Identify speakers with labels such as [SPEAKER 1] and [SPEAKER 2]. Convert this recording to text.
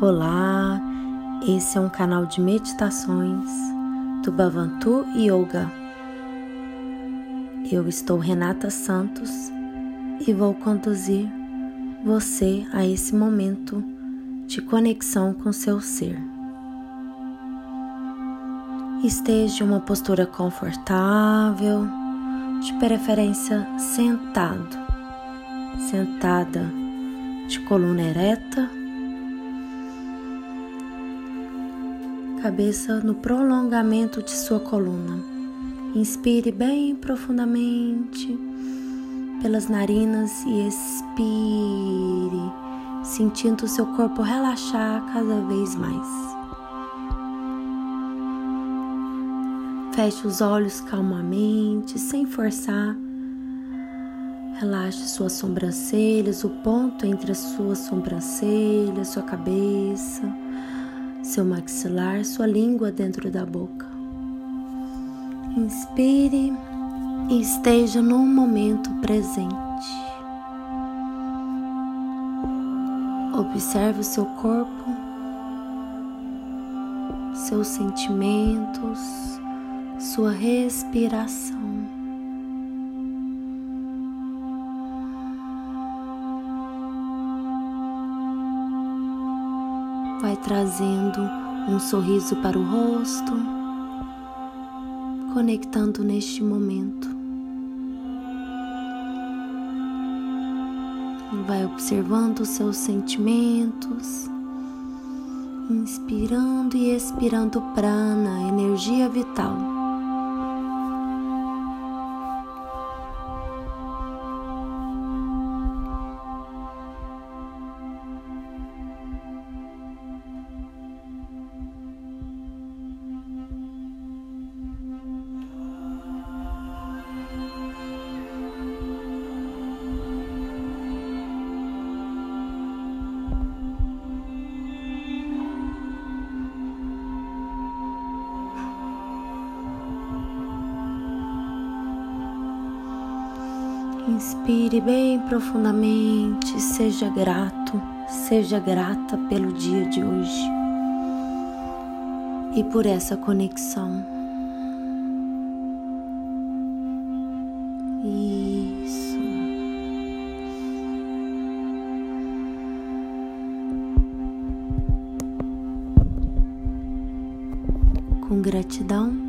[SPEAKER 1] Olá, esse é um canal de meditações do Bhavantu Yoga. Eu estou Renata Santos e vou conduzir você a esse momento de conexão com seu ser. Esteja em uma postura confortável, de preferência sentado, sentada de coluna ereta cabeça no prolongamento de sua coluna. Inspire bem profundamente pelas narinas e expire, sentindo seu corpo relaxar cada vez mais. Feche os olhos calmamente, sem forçar. Relaxe suas sobrancelhas, o ponto entre as suas sobrancelhas, sua cabeça seu maxilar, sua língua dentro da boca. Inspire e esteja no momento presente. Observe o seu corpo, seus sentimentos, sua respiração. Vai trazendo um sorriso para o rosto, conectando neste momento. Vai observando os seus sentimentos, inspirando e expirando prana, energia vital. Inspire bem profundamente, seja grato, seja grata pelo dia de hoje e por essa conexão. Isso. Com gratidão.